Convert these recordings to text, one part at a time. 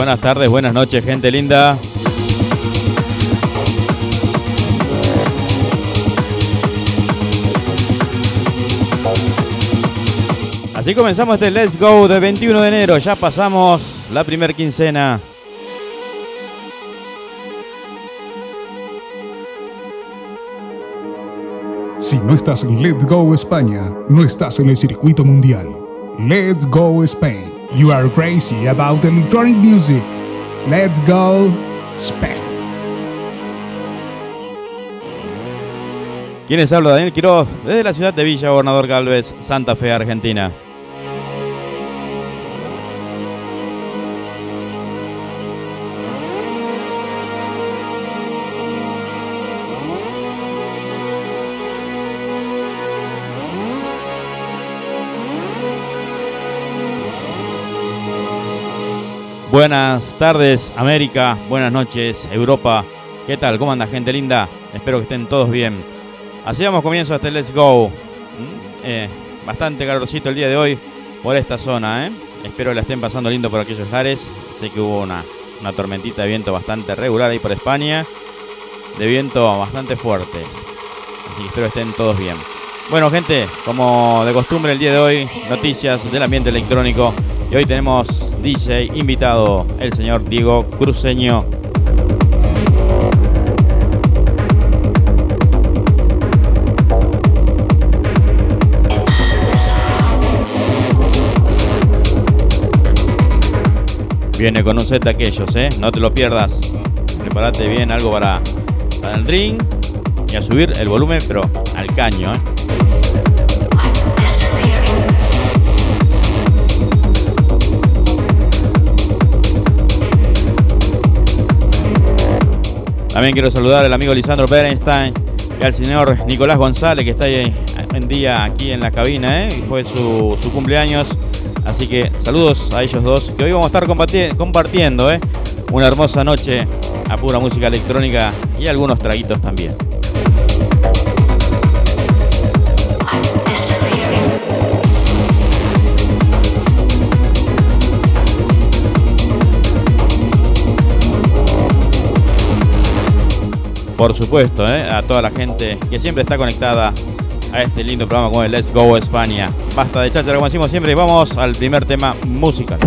Buenas tardes, buenas noches, gente linda. Así comenzamos este Let's Go de 21 de enero. Ya pasamos la primer quincena. Si no estás en Let's Go España, no estás en el circuito mundial. Let's Go Spain. You are crazy about electronic music. Let's go Spain. ¿Quiénes habla? Daniel Quiroz, desde la ciudad de Villa Gobernador Galvez, Santa Fe, Argentina. Buenas tardes América, buenas noches Europa. ¿Qué tal? ¿Cómo anda gente linda? Espero que estén todos bien. Así damos comienzo a este Let's Go. Mm, eh, bastante calorcito el día de hoy por esta zona. ¿eh? Espero la estén pasando lindo por aquellos lares. Sé que hubo una, una tormentita de viento bastante regular ahí por España. De viento bastante fuerte. Así que espero estén todos bien. Bueno gente, como de costumbre el día de hoy, noticias del ambiente electrónico. Y hoy tenemos DJ invitado, el señor Diego Cruceño. Viene con un set de aquellos, ¿eh? No te lo pierdas. Prepárate bien algo para, para el ring y a subir el volumen, pero al caño, ¿eh? También quiero saludar al amigo Lisandro Berenstein y al señor Nicolás González que está ahí en día aquí en la cabina, ¿eh? fue su, cumpleaños. Así que saludos a ellos dos, que hoy vamos a estar compartiendo ¿eh? una hermosa noche a pura música electrónica y algunos traguitos también. Por supuesto, ¿eh? a toda la gente que siempre está conectada a este lindo programa como el Let's Go España. Basta de cháchara como decimos siempre y vamos al primer tema musical.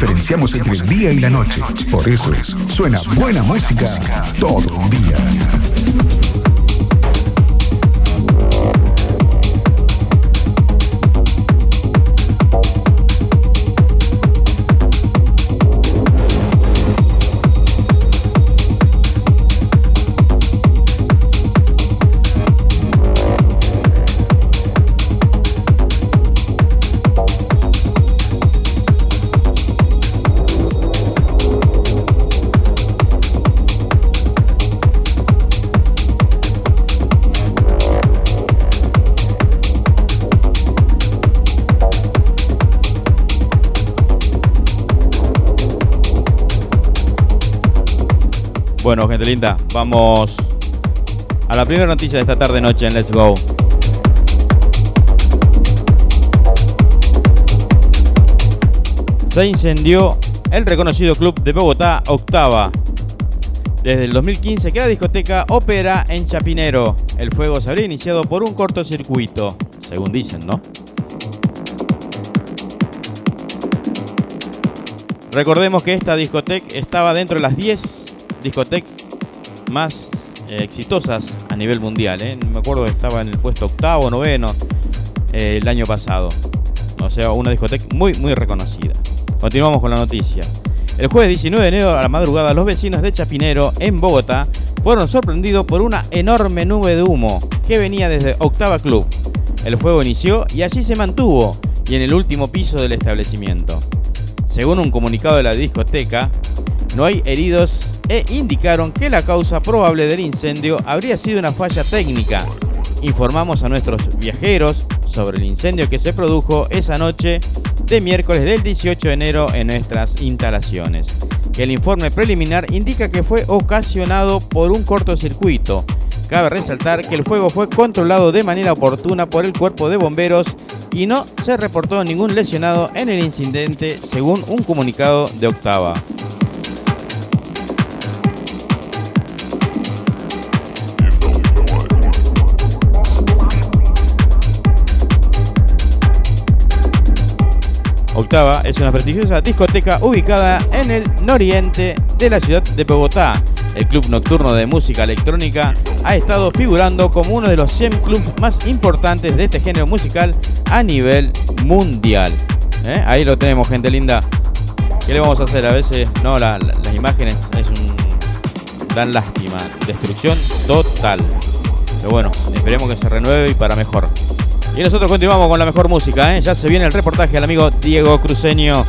Diferenciamos entre el día y la noche. Por eso suena buena música todo un día. Bueno, gente linda, vamos a la primera noticia de esta tarde noche en Let's Go. Se incendió el reconocido club de Bogotá, Octava. Desde el 2015 que la discoteca opera en Chapinero. El fuego se habría iniciado por un cortocircuito, según dicen, ¿no? Recordemos que esta discoteca estaba dentro de las 10 discotecas más eh, exitosas a nivel mundial. ¿eh? Me acuerdo que estaba en el puesto octavo, noveno eh, el año pasado. O sea, una discoteca muy, muy reconocida. Continuamos con la noticia. El jueves 19 de enero a la madrugada, los vecinos de Chapinero, en Bogotá, fueron sorprendidos por una enorme nube de humo que venía desde Octava Club. El fuego inició y allí se mantuvo, y en el último piso del establecimiento. Según un comunicado de la discoteca, no hay heridos e indicaron que la causa probable del incendio habría sido una falla técnica. Informamos a nuestros viajeros sobre el incendio que se produjo esa noche de miércoles del 18 de enero en nuestras instalaciones. El informe preliminar indica que fue ocasionado por un cortocircuito. Cabe resaltar que el fuego fue controlado de manera oportuna por el cuerpo de bomberos y no se reportó ningún lesionado en el incidente según un comunicado de Octava. Octava es una prestigiosa discoteca ubicada en el noriente de la ciudad de Bogotá. El club nocturno de música electrónica ha estado figurando como uno de los 100 clubes más importantes de este género musical a nivel mundial. ¿Eh? Ahí lo tenemos, gente linda. ¿Qué le vamos a hacer? A veces, no, las imágenes es un, dan lástima. Destrucción total. Pero bueno, esperemos que se renueve y para mejor. Y nosotros continuamos con la mejor música, ¿eh? Ya se viene el reportaje al amigo Diego Cruceño.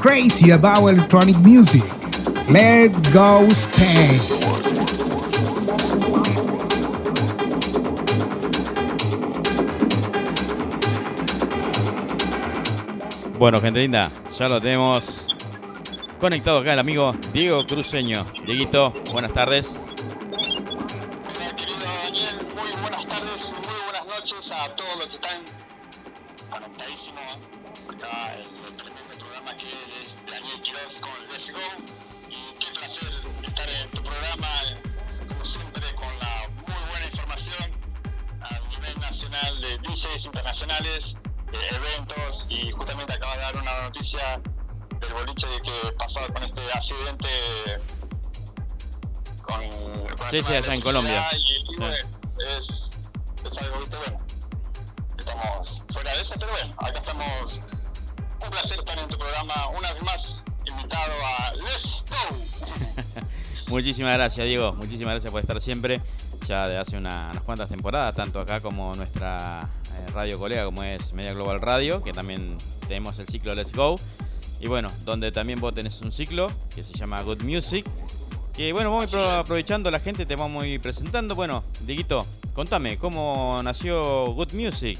Crazy about electronic music. Let's go Spain. Bueno, gente linda, ya lo tenemos conectado acá el amigo Diego Cruceño. Dieguito, buenas tardes. Muchísimas gracias, Diego. Muchísimas gracias por estar siempre. Ya de hace una- unas cuantas temporadas, tanto acá como nuestra eh, radio colega, como es Media Global Radio, que también tenemos el ciclo Let's Go. Y bueno, donde también vos tenés un ciclo que se llama Good Music. Que bueno, vamos aprovechando la gente, te vamos a ir presentando. Bueno, Dieguito, contame, ¿cómo nació Good Music?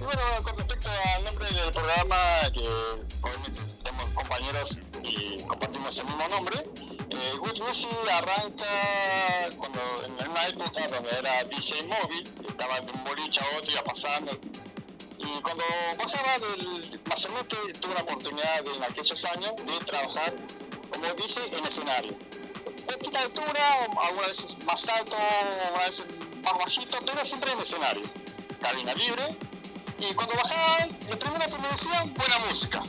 Bueno, con respecto al nombre del programa, que obviamente tenemos compañeros y compartimos el mismo nombre, eh, Good Music arranca cuando en una época donde era DJ móvil, estaba de un boliche a otro, iba pasando. Y cuando bajaba del Macerete, tuve la oportunidad de, en aquellos años de trabajar como DJ en escenario. Poquita altura, algunas veces más alto, algunas veces más bajito, pero siempre en escenario. Cabina libre, y cuando bajaba, lo primero que me decían, buena música.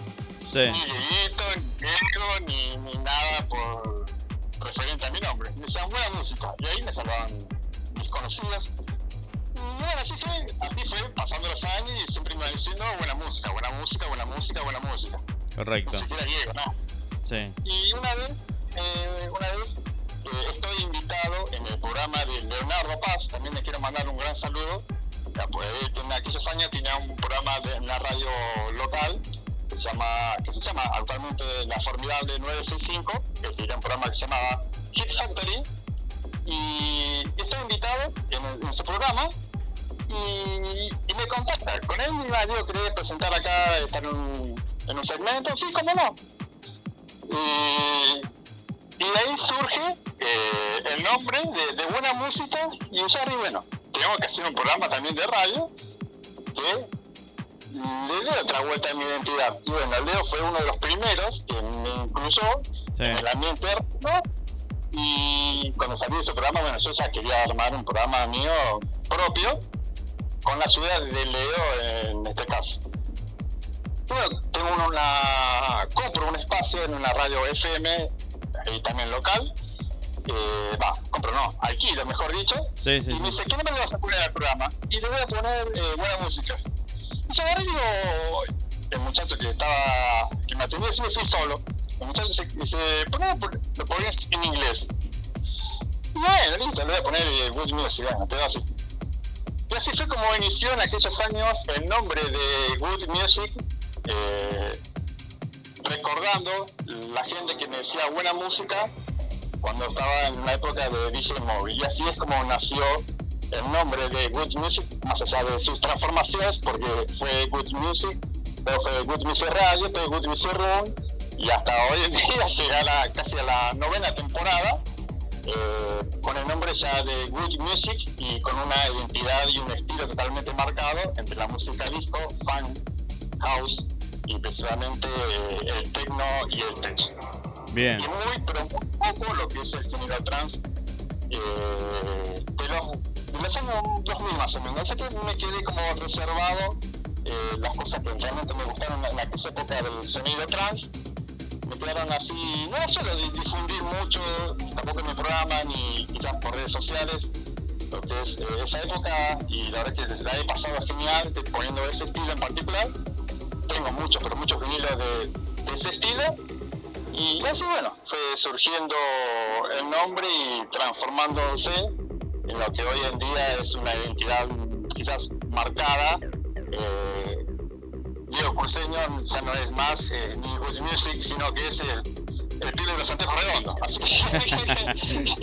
Sí, Ni Dieguito, ni Diego, ni, ni nada por referente a mi nombre. Me decían buena música. Y ahí me salvaban mis conocidos. Y bueno, así fue, así fue, pasando los años y siempre me iban diciendo buena música, buena música, buena música, buena música. correcto. Ni siquiera Diego, no. Sí, Y una vez, eh, una vez eh, estoy invitado en el programa de Leonardo Paz, también le quiero mandar un gran saludo. Ya, pues, en aquellos años tenía un programa de, en la radio local que se llama, que se llama actualmente La Formidable 965, que tenía un programa que se llamaba Hit Factory. Y estoy invitado en, en su programa y, y me contacta. Con él me iba yo quería presentar acá, estar en un, en un segmento. Sí, cómo no. Y, y ahí surge eh, el nombre de, de Buena Música y usar, y bueno, tengo que hacer un programa también de radio que le dio otra vuelta a mi identidad. Y bueno, Leo fue uno de los primeros que me incluyó Sí. en el ambiente ¿no? Y cuando salí de ese programa, bueno, yo ya quería armar un programa mío propio con la ciudad de Leo en este caso. Bueno, tengo una, compro un espacio en una radio FM y también local. Eh, Va, compro no, alquilo, mejor dicho. sí, sí. Y me dice, ¿qué no me vas a poner al programa? Y le voy a poner eh, buena música. Y yo agarré el muchacho que estaba, que me atendía, sí, fui solo. El muchacho dice, dice ¿por qué no pon- lo pones en inglés? Y bueno, listo, le voy a poner eh, Good Music, bueno, pero así. Y así fue como inició en aquellos años el nombre de Good Music, eh, recordando la gente que me decía buena música cuando estaba en la época de DJ Móvil. Y así es como nació el nombre de Good Music, más allá de sus transformaciones, porque fue Good Music, luego fue Good Music Radio, fue Good Music Room, y hasta hoy en día llega a la- casi a la novena temporada, eh, con el nombre ya de Good Music y con una identidad y un estilo totalmente marcado entre la música disco, funk, house y principalmente eh, el techno y el tech Bien, y muy, pero muy poco lo que es el género trans eh, de, los, de los años 2000 más o menos. Así que me quedé como reservado eh, las cosas que realmente me gustaron en aquella época del sonido trans. Me quedaron así, no de difundir mucho, tampoco en mi programa, ni quizás por redes sociales, lo que es eh, esa época, y la verdad que la he pasado genial poniendo ese estilo en particular. Tengo muchos, pero muchos vinilos de, de ese estilo. Y así, bueno, fue surgiendo el nombre y transformándose en lo que hoy en día es una identidad quizás marcada, eh, Diego Cruceño ya no es más eh, ni Good Music, sino que es el, el pibe de los antejos redondos. Así que...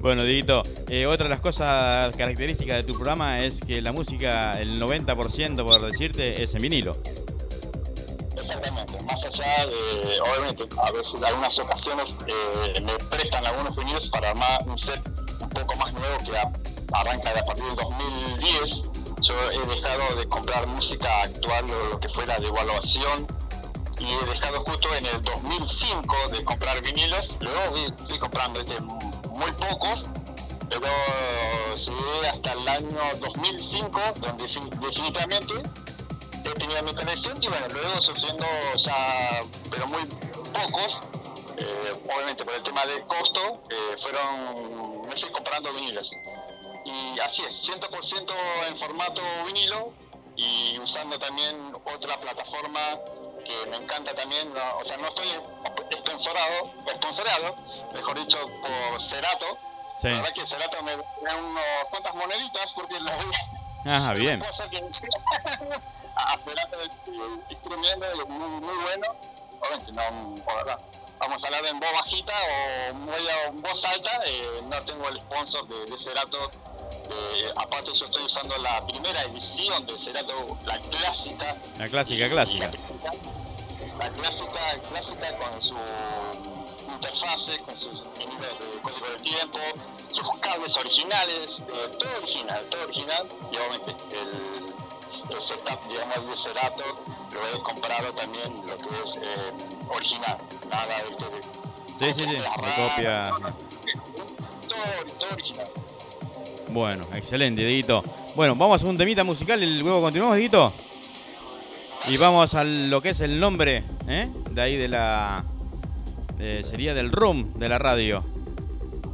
bueno, Dieguito, eh, otra de las cosas características de tu programa es que la música, el 90% por decirte, es en vinilo. Exactamente, más allá de, obviamente, a veces en algunas ocasiones eh, me prestan algunos vinilos para armar un set un poco más nuevo que arranca de a partir del 2010 yo he dejado de comprar música actual o lo que fuera de evaluación y he dejado justo en el 2005 de comprar vinilos, luego fui, comprando este, muy pocos, pero llegué hasta el año 2005 donde definitivamente he tenido mi conexión y bueno, luego surgiendo ya, pero muy pocos, eh, obviamente por el tema del costo, eh, fueron, me fui comprando vinilos. Y así es, 100% en formato vinilo y usando también otra plataforma que me encanta también, o sea, no estoy sponsorado, sponsorado, mejor dicho, por Cerato. La verdad que Cerato me da unas cuantas moneditas porque la Ajá, bien. a Cerato es tremendo, es muy, muy bueno. Obviamente, no, vamos a hablar en voz bajita o muy en voz alta, eh, no tengo el sponsor de, de Cerato eh, aparte yo estoy usando la primera edición de Cerato, la clásica. La clásica, clásica. La, clásica, clásica con su interfase, con sus niveles de código de tiempo, sus cables originales, eh, todo original, todo original, y obviamente el, el setup, digamos, de Cerato lo he comprado también lo que es eh, original, nada de, de, Sí, sí, sí, de copia. Todo, todo original. Bueno, excelente, Dito. Bueno, vamos a un temita musical y luego continuamos, Dito. Y vamos a lo que es el nombre, ¿eh? De ahí de la... sería del room de la radio.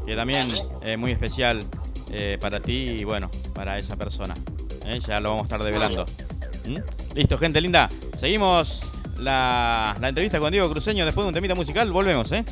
Que también es muy especial eh, para ti y bueno, para esa persona. ¿eh? Ya lo vamos a estar develando. ¿Mm? Listo, gente linda. Seguimos la, la entrevista con Diego Cruceño después de un temita musical. Volvemos, ¿eh?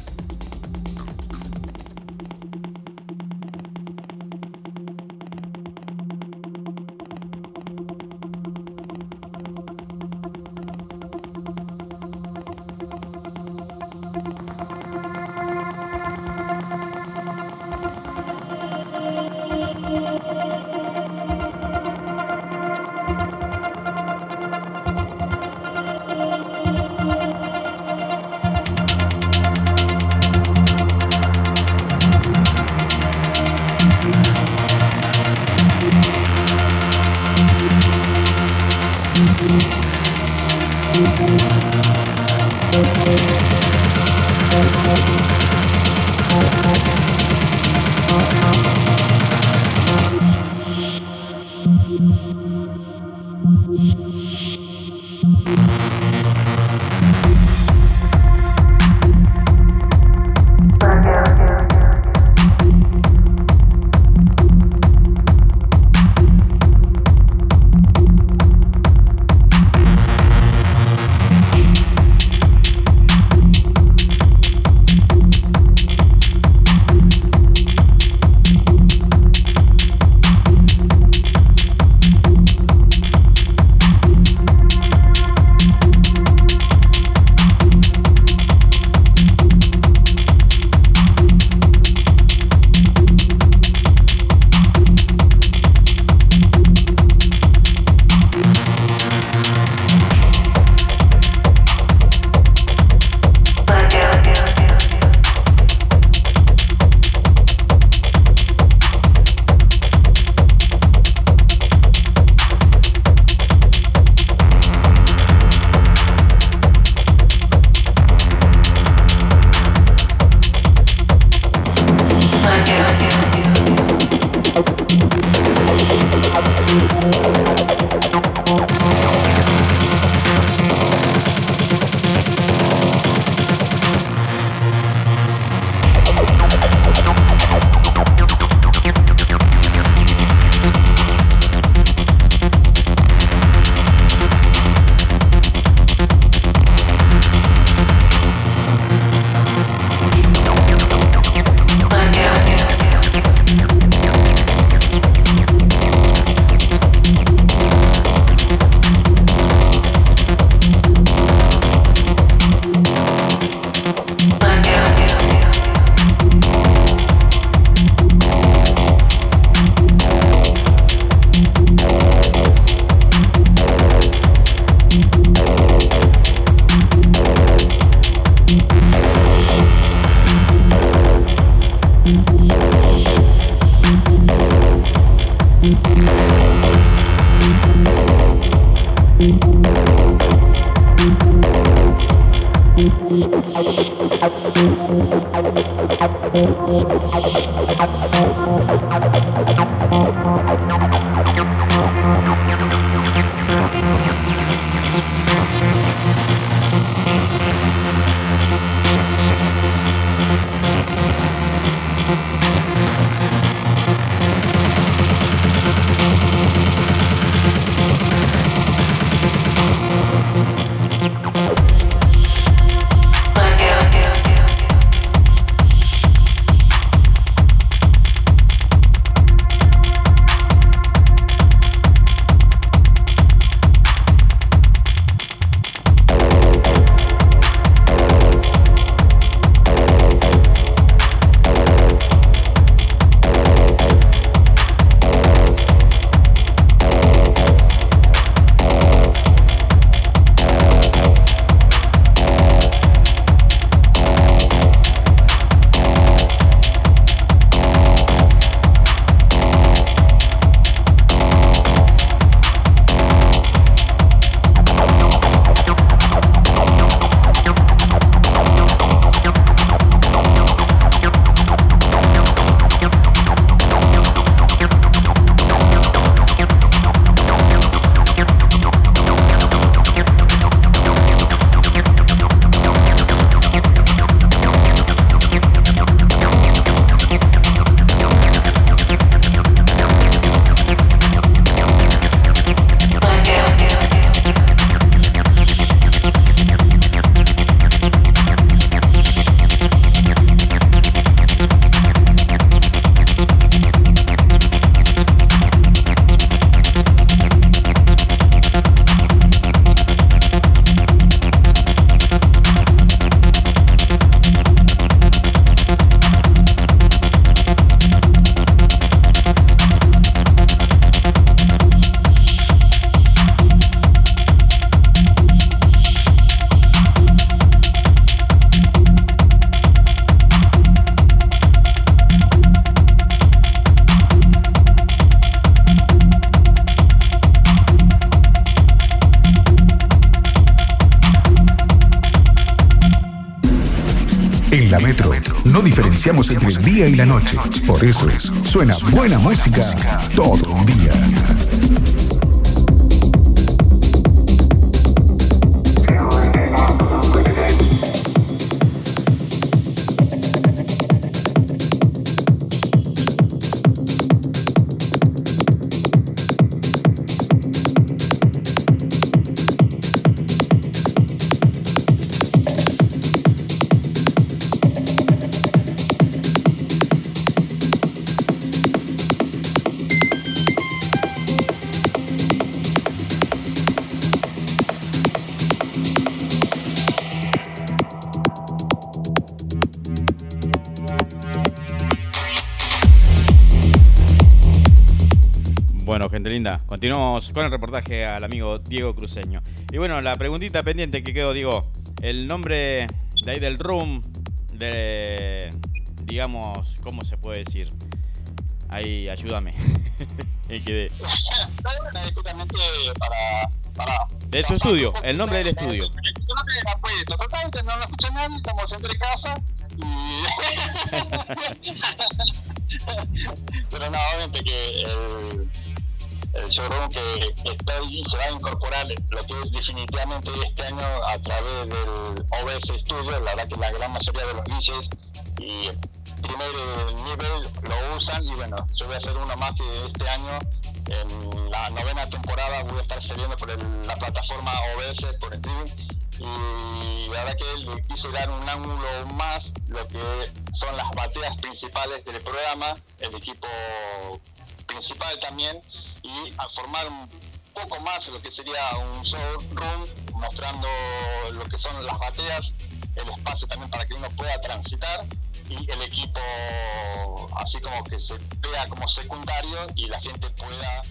Diferenciamos entre el día y la noche. Por eso es, suena buena música todo un día. Continuamos con el reportaje al amigo Diego Cruceño. Y bueno, la preguntita pendiente que quedó, digo, el nombre de ahí del room, de, digamos, ¿cómo se puede decir? Ahí, ayúdame. quedé. de tu estudio, el nombre del estudio. Totalmente no lo escucha nadie, estamos entre casa. Pero no, obviamente que el showroom que está y se va a incorporar lo que es definitivamente este año a través del OBS Studio, la verdad que la gran mayoría de los DJs y primer nivel lo usan. Y bueno, yo voy a hacer uno más que este año. En la novena temporada voy a estar saliendo por la plataforma OBS por streaming. Y la verdad que le quise dar un ángulo más lo que son las bateas principales del programa, el equipo principal también y a formar un poco más lo que sería un showroom mostrando lo que son las bateas, el espacio también para que uno pueda transitar y el equipo así como que se vea como secundario y la gente pueda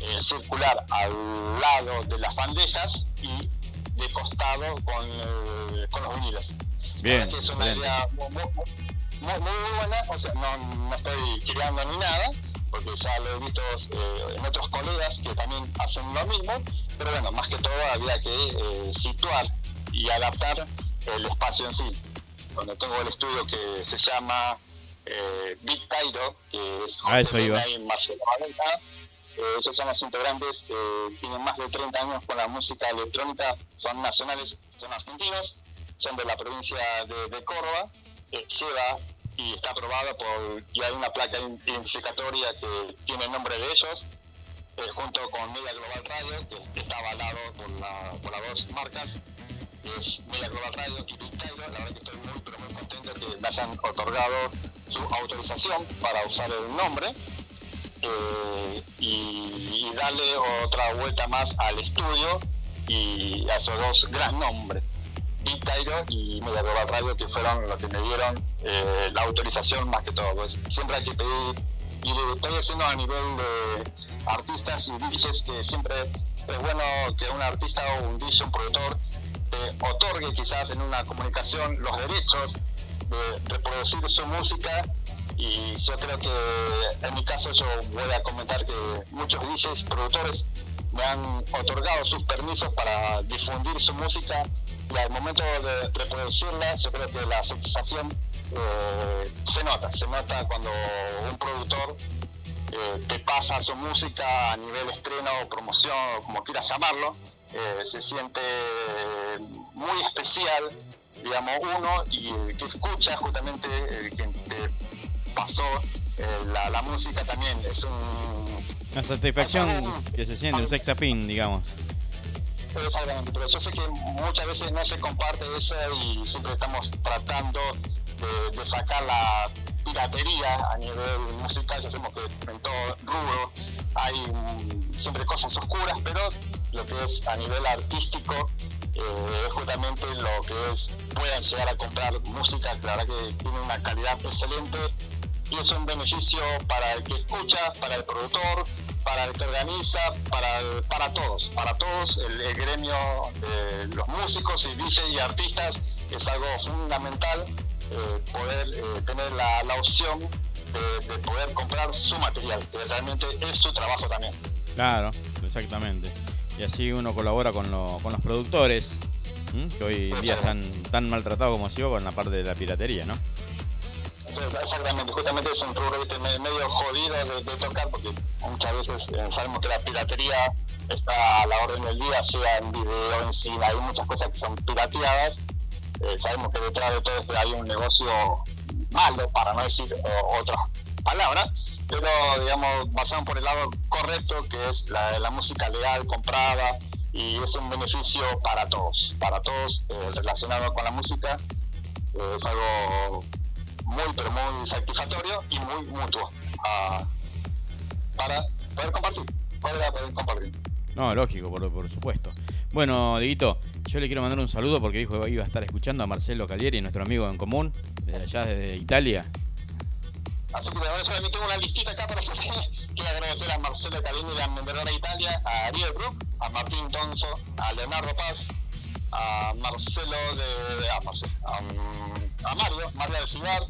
eh, circular al lado de las bandejas y de costado con, eh, con los viniles. Bien. Que es una idea muy, muy, buena, o sea, no, no estoy creando ni nada, porque ya lo he visto eh, en otros colegas que también hacen lo mismo, pero bueno, más que todo había que eh, situar y adaptar el espacio en sí. Donde tengo el estudio que se llama eh, Big Cairo, que es ah, eso iba. y Marcelo Valenta. Eh, esos son los integrantes que tienen más de 30 años con la música electrónica, son nacionales, son argentinos, son de la provincia de, Córdoba, eh, lleva y está aprobado por, y hay una placa identificatoria que tiene el nombre de ellos, eh, junto con Media Global Radio, que está avalado por, la, las dos marcas, es Media Global Radio y Big. La verdad que estoy muy, pero muy contento que me hayan otorgado su autorización para usar el nombre. Eh, y, darle otra vuelta más al estudio y a esos dos gran nombres. Big Cairo y Media Global Radio, que fueron los que me dieron eh, la autorización más que todo. Pues siempre hay que pedir, y lo estoy haciendo a nivel de artistas y DJs, que siempre es bueno que un artista o un DJ, un productor, otorgue quizás en una comunicación los derechos de reproducir su música y yo creo que en mi caso yo voy a comentar que muchos DJs, productores me han otorgado sus permisos para difundir su música y al momento de reproducirla, yo creo que la satisfacción eh, se nota, se nota cuando un productor eh, te pasa su música a nivel estreno o promoción o como quieras llamarlo, eh, se siente muy especial, digamos, uno y el que escucha justamente, el que te pasó la, música también. Es un... Una satisfacción que se siente, un sex appeal, digamos. Exactamente, pero yo sé que muchas veces no se comparte eso y siempre estamos tratando de, sacar la piratería a nivel musical. Ya sabemos que en todo rubro hay siempre cosas oscuras, pero lo que es a nivel artístico eh, es justamente lo que es puedan llegar a comprar música, claro que tiene una calidad excelente y es un beneficio para el que escucha, para el productor, para el que organiza, para, para todos, para todos el, gremio de los músicos y DJ y artistas es algo fundamental eh, poder eh, tener la, opción de, poder comprar su material, que realmente es su trabajo también. Claro, exactamente. Y así uno colabora con, con los productores, que hoy en día están tan maltratados como yo con la parte de la piratería, ¿no? Exactamente, justamente es un rubro medio jodido de, tocar porque muchas veces eh, sabemos que la piratería está a la orden del día, sea en video, en cine, hay muchas cosas que son pirateadas. Eh, sabemos que detrás de todo esto hay un negocio malo, para no decir otra palabra, pero digamos, basado por el lado correcto, que es la, la música legal, comprada, y es un beneficio para todos, para todos eh, relacionado con la música. es algo muy, pero muy satisfactorio y muy mutuo uh, para poder compartir. Poder compartir. No, lógico, por, por supuesto. Bueno, Diguito, yo le quiero mandar un saludo porque dijo que iba a estar escuchando a Marcelo Calieri, nuestro amigo en común, desde allá desde Italia. Así que ahora solamente tengo una listita acá para hacer. Quiero agradecer a Marcelo Calieri de la Italia, a Ariel Brook, a Martín Tonso, a Leonardo Paz, a Marcelo de. a, Marcelo, a, Mario, Mario de Ciudad,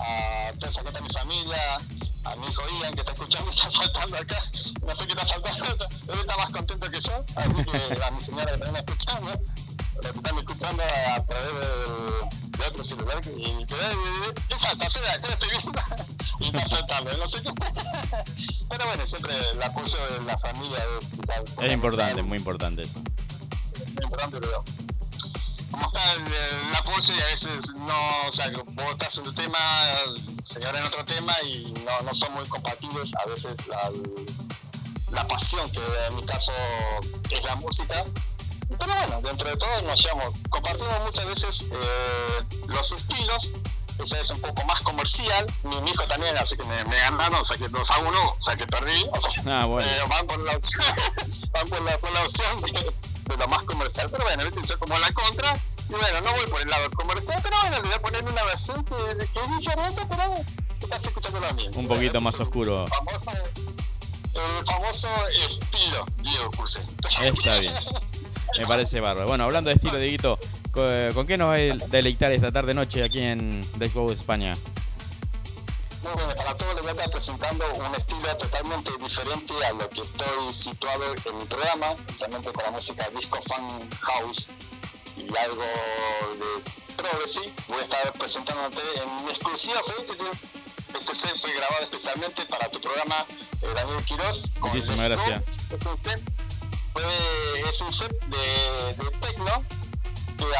a toda esa gente mi familia, a mi hijo Ian que está escuchando, está saltando acá, no sé qué está saltando, él está más contento que yo, así que a mi señora que también está escuchando, que están escuchando a través de, de otro celular y que y salta, o acá estoy viendo y está saltando, no sé qué Pero bueno, siempre el apoyo de la familia es quizás... Es importante, muy importante. Muy importante, pero como está el, apoyo y a veces no, o sea, vos estás en tu tema, señor en otro tema y no, no son muy compatibles. A veces la, la pasión que en mi caso es la música. Pero bueno, dentro de todo nos llevamos, compartimos muchas veces eh, los estilos, esa es un poco más comercial, mi, hijo también, así que me, me ganaron, o sea que dos a uno, o sea que perdí, o sea, ah, bueno. eh, van por la opción, van por la, por la opción. de lo más comercial, pero bueno, ¿viste? yo como la contra, y bueno, no voy por el lado comercial, pero bueno, le voy a poner una versión que, que es diferente, pero estás escuchando lo mismo. Un poquito más oscuro. Famoso, el famoso estilo Diego Curse. Está bien. Me parece bárbaro. Bueno, hablando de estilo, Dieguito, ¿con qué nos va a deleitar esta tarde noche aquí en Go España? Muy bien, para todos les voy a estar presentando un estilo totalmente diferente a lo que estoy situado en mi programa, realmente con la música disco, fan, house y algo de progressive. Voy a estar presentándote en exclusiva, este set fue grabado especialmente para tu programa eh, Daniel Quiroz. Muchísimas gracias. Es un set, es un set de, de techno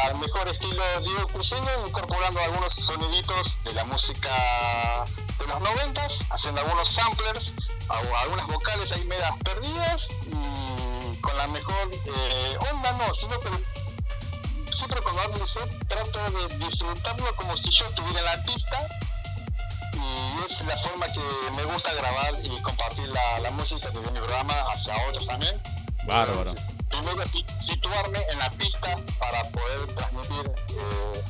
al mejor estilo Diego Cruceño, incorporando algunos soniditos de la música de los noventas, haciendo algunos samplers, algunas vocales ahí medias perdidas y con la mejor eh, onda no, sino que siempre cuando hablo de set trato de disfrutarlo como si yo estuviera en la pista y es la forma que me gusta grabar y compartir la, la música de mi programa hacia otros también. Bárbaro primero situarme en la pista para poder transmitir eh,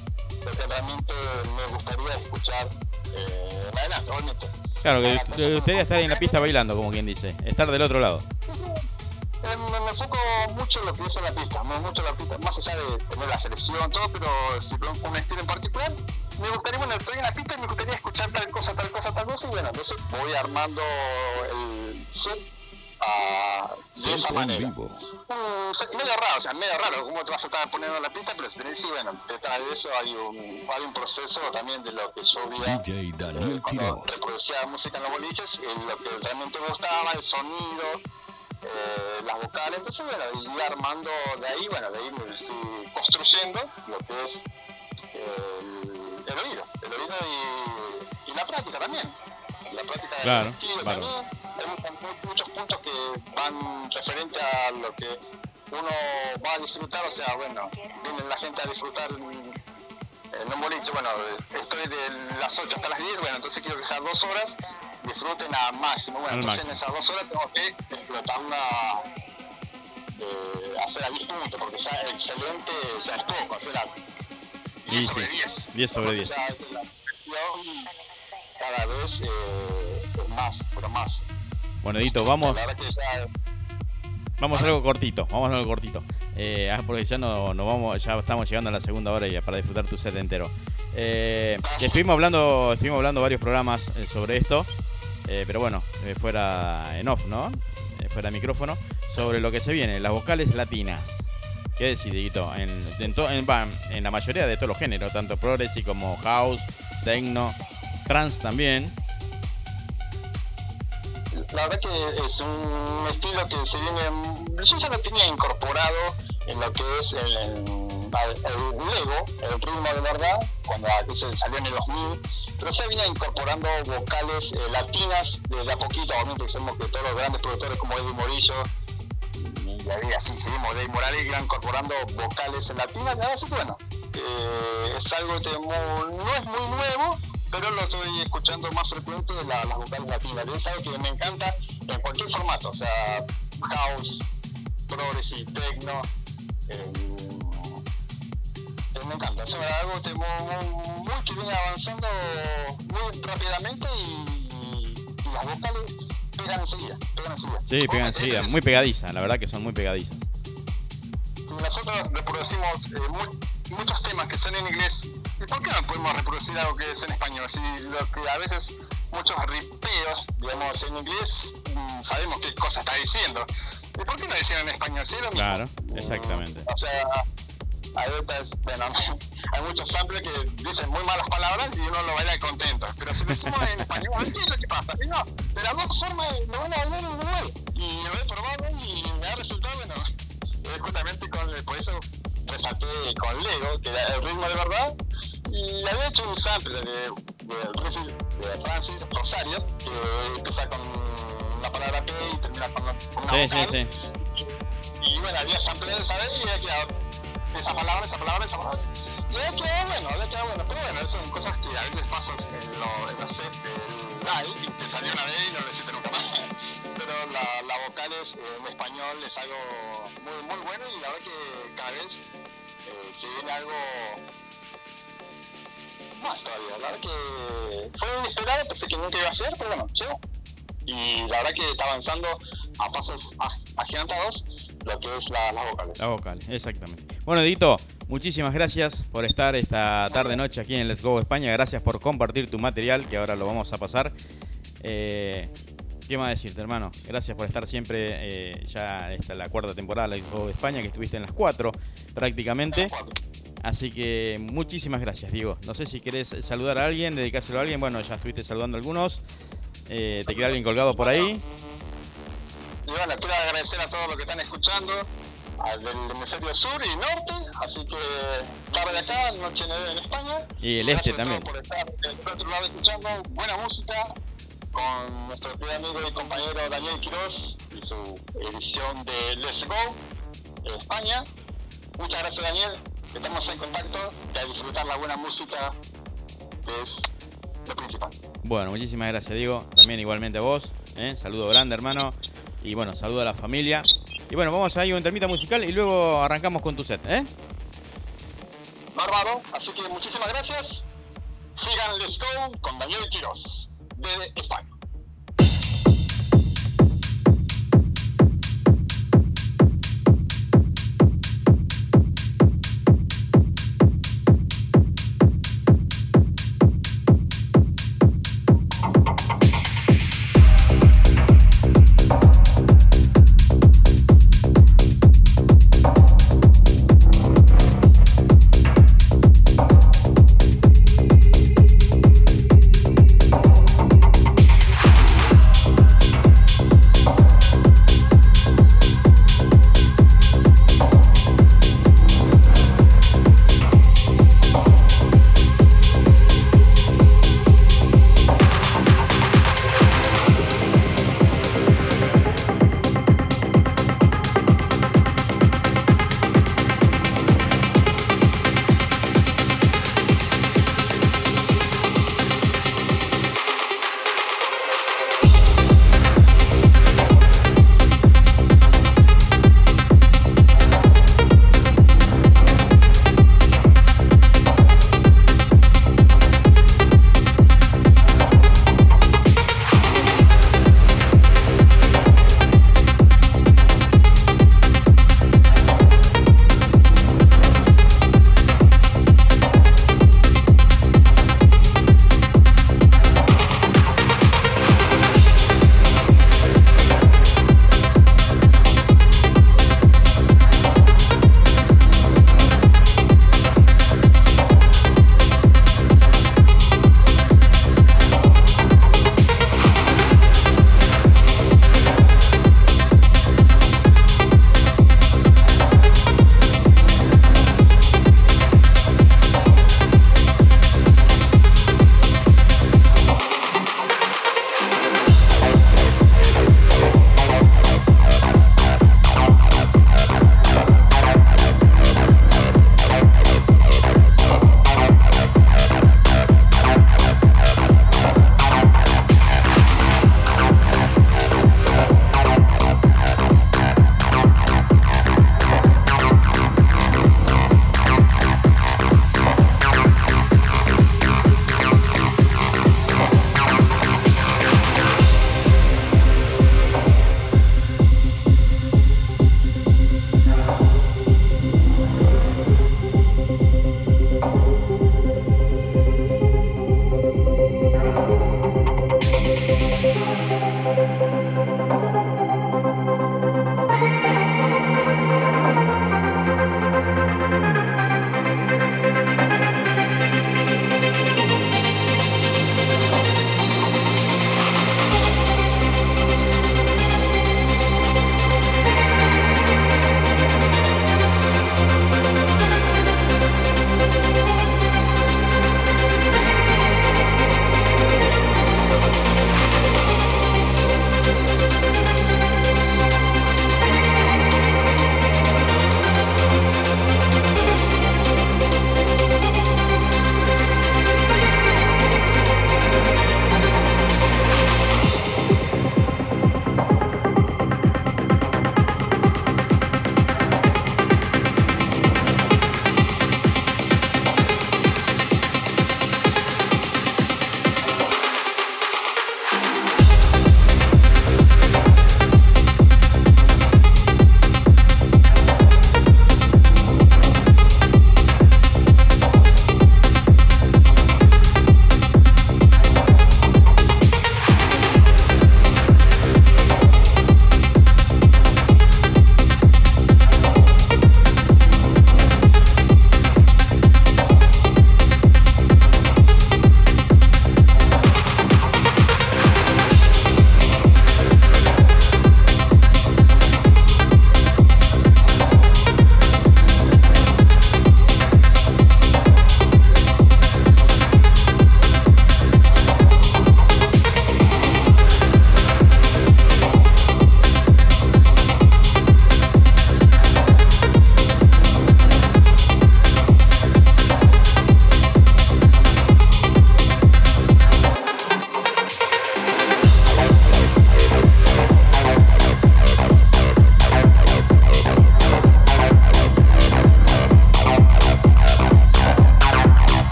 lo que realmente me gustaría escuchar eh, adelante, obviamente. Claro, que te gustaría estar en la pista bailando, como quien dice, estar del otro lado. Eh, me, me, enfoco mucho en lo que es en la pista, me mucho la pista, más allá de tener la selección, todo, pero si pongo un estilo en particular, me gustaría, bueno, estoy en la pista y me gustaría escuchar tal cosa, tal cosa, tal cosa, y bueno, entonces voy armando el set a, de esa manera. Vivo. Mm, medio raro, o sea, medio raro cómo te vas a estar poniendo la pista, pero tenés, sí, bueno, detrás de eso hay un, hay un proceso también de lo que yo vi DJ Daniel eh, cuando reproducía música en los boliches, eh, lo que realmente me gustaba, el sonido, eh, las vocales, entonces bueno, y armando de ahí, bueno, de ahí me estoy construyendo lo que es el, el oído, el oído y, y la práctica también la práctica claro, del estilo claro. también. Hay muchos puntos que van referente a lo que uno va a disfrutar, o sea, bueno, viene la gente a disfrutar en un boliche, bueno, estoy de las 8 hasta las 10, bueno, entonces quiero que esas dos horas disfruten a máximo. Bueno, Al entonces máximo. en esas dos horas tengo que explotarla, eh, hacer a 10 puntos, porque ya excelente, o sea, es poco, hacer a 10 Sí, sobre sí. 10. 10 sobre 10. O sea, la cada vez eh, más, pero más. Bueno, Edito, vamos, ya vamos a algo cortito, vamos a algo cortito. Eh, ah, porque ya no, no vamos, ya estamos llegando a la segunda hora y para disfrutar tu set entero. Eh, estuvimos hablando, estuvimos hablando varios programas eh, sobre esto, eh, pero bueno, eh, fuera en off, ¿no? Fuera de micrófono, sobre lo que se viene, las vocales latinas. ¿Qué decís? En, en, to- en- en la mayoría de todos los géneros, tanto progressive como house, techno, trance también. La verdad que es un estilo que se viene, yo ya lo tenía incorporado en lo que es el, el, el Lego, el ritmo de verdad, cuando se salió en el 2000, pero se venía incorporando vocales eh, latinas de, de a poquito, obviamente sabemos que todos los grandes productores como Eddie Morillo y así seguimos, Eddie Morales incorporando vocales latinas, así que bueno, eh, es algo que no es muy nuevo, pero lo estoy escuchando más frecuente la- las vocales latinas. Es algo que me encanta en cualquier formato, o sea, house, progressive, techno. eh, eh, me encanta, es algo que, muy, muy- que viene avanzando muy rápidamente y, y las vocales pegan enseguida. Pegan enseguida. Sí, pegan enseguida, en- muy pegadiza, la verdad que son muy pegadizas. si nosotros reproducimos eh, mu- muchos temas que son en inglés, ¿y por qué no podemos reproducir algo que es en español? Si lo que a veces muchos ripeos, digamos, en inglés, mm, sabemos qué cosa está diciendo. ¿Y por qué no decían en español? Es lo mismo. Claro, exactamente. O sea, hay, otras, bueno, hay muchos samples que dicen muy malas palabras y uno lo baila contento. Pero si lo decimos en español, ¿qué es lo que pasa? Y no, de las dos formas lo van a bailar igual. Y lo he probado y me ha resultado, bueno, justamente con, por eso resalté con Lego, que era el ritmo de verdad. Y había hecho un sample de, de, de Francis Rosario, que empieza con la palabra P y termina con, con una Sí, vocal. Y bueno, había samples, ¿sabes? Y había quedado esa palabra, esa palabra, esa palabra. Y había quedado bueno, había quedado bueno. Pero bueno, son cosas que a veces pasan en, lo, en los sets del live y te salió una vez y no lo hiciste nunca más. Pero la, la vocales eh, en español es algo muy, muy bueno y la verdad que cada vez eh, se viene algo más todavía. La verdad que fue inesperado, pensé que nunca iba a ser, pero bueno, llegó. Y la verdad que está avanzando a pasos ag- agigantados lo que es la, las vocales. La vocal, exactamente. Bueno, Edito, muchísimas gracias por estar esta tarde noche aquí en Let's Go España. Gracias por compartir tu material, que ahora lo vamos a pasar. Eh, ¿Qué más decirte, hermano? Gracias por estar siempre. Eh, ya esta es la cuarta temporada de España, que estuviste en las cuatro prácticamente. Así que muchísimas gracias, Diego. No sé si querés saludar a alguien, dedicárselo a alguien. Bueno, ya estuviste saludando a algunos. Eh, ¿Te queda alguien colgado por ahí? Y bueno, quiero agradecer a todos los que están escuchando, al del hemisferio sur y norte, así que tarde acá, noche en España. Y el este también. por estar del otro lado escuchando buena música con nuestro querido amigo y compañero Daniel Quiroz y su edición de Let's Go España. Muchas gracias Daniel, estamos en contacto y a disfrutar la buena música que es lo principal. Bueno, muchísimas gracias Diego, también igualmente a vos, ¿eh? saludo grande hermano y bueno, saludo a la familia. Y bueno, vamos a ir un termita musical y luego arrancamos con tu set, ¿eh? Bárbaro, así que muchísimas gracias. Sigan Let's Go con Daniel Quiroz de España.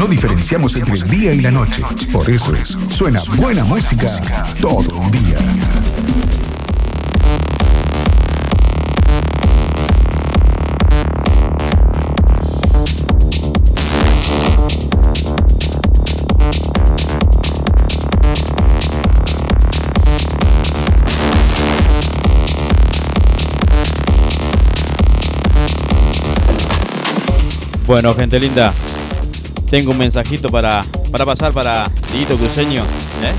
No diferenciamos entre el día y la noche. Por eso suena buena música todo un día. Bueno, gente linda, tengo un mensajito para, para pasar para Dito Cruceño, ¿eh?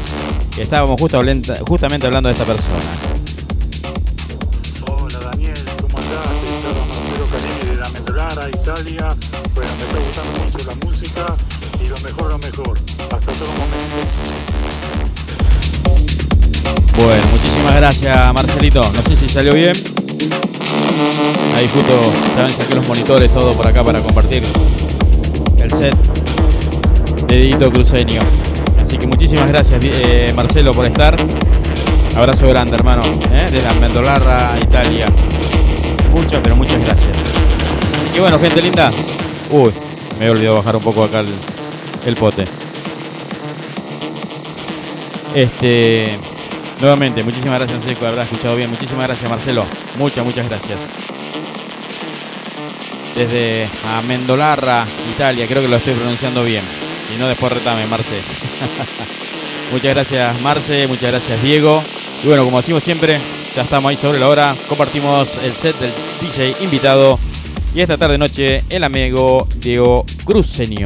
que estábamos justo, justamente hablando de esta persona. Hola Daniel, ¿cómo andás? Marcelo Canini de la Mendolara, Italia. Bueno, me está gustando mucho la música y lo mejor, lo mejor. Hasta todo momento. Bueno, muchísimas gracias Marcelito. No sé si salió bien. Ahí justo también saqué los monitores, todo por acá para compartir el set de Dito Cruceño. Así que muchísimas gracias eh, Marcelo por estar. Abrazo grande hermano, ¿eh? desde Almendolarra, Italia. Muchas, pero muchas gracias. Así que bueno, gente linda. Uy, me he olvidado bajar un poco acá el, el pote. Este. Nuevamente, muchísimas gracias, no sé si habrá escuchado bien. Muchísimas gracias, Marcelo. Muchas, muchas gracias. Desde Amendolarra, Italia, creo que lo estoy pronunciando bien. Si no, después retame, Marce. muchas gracias, Marce. Muchas gracias, Diego. Y bueno, como decimos siempre, ya estamos ahí sobre la hora. Compartimos el set del DJ invitado. Y esta tarde noche, el amigo Diego Cruceño.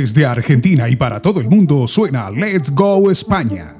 Desde Argentina y para todo el mundo suena Let's Go España.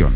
Día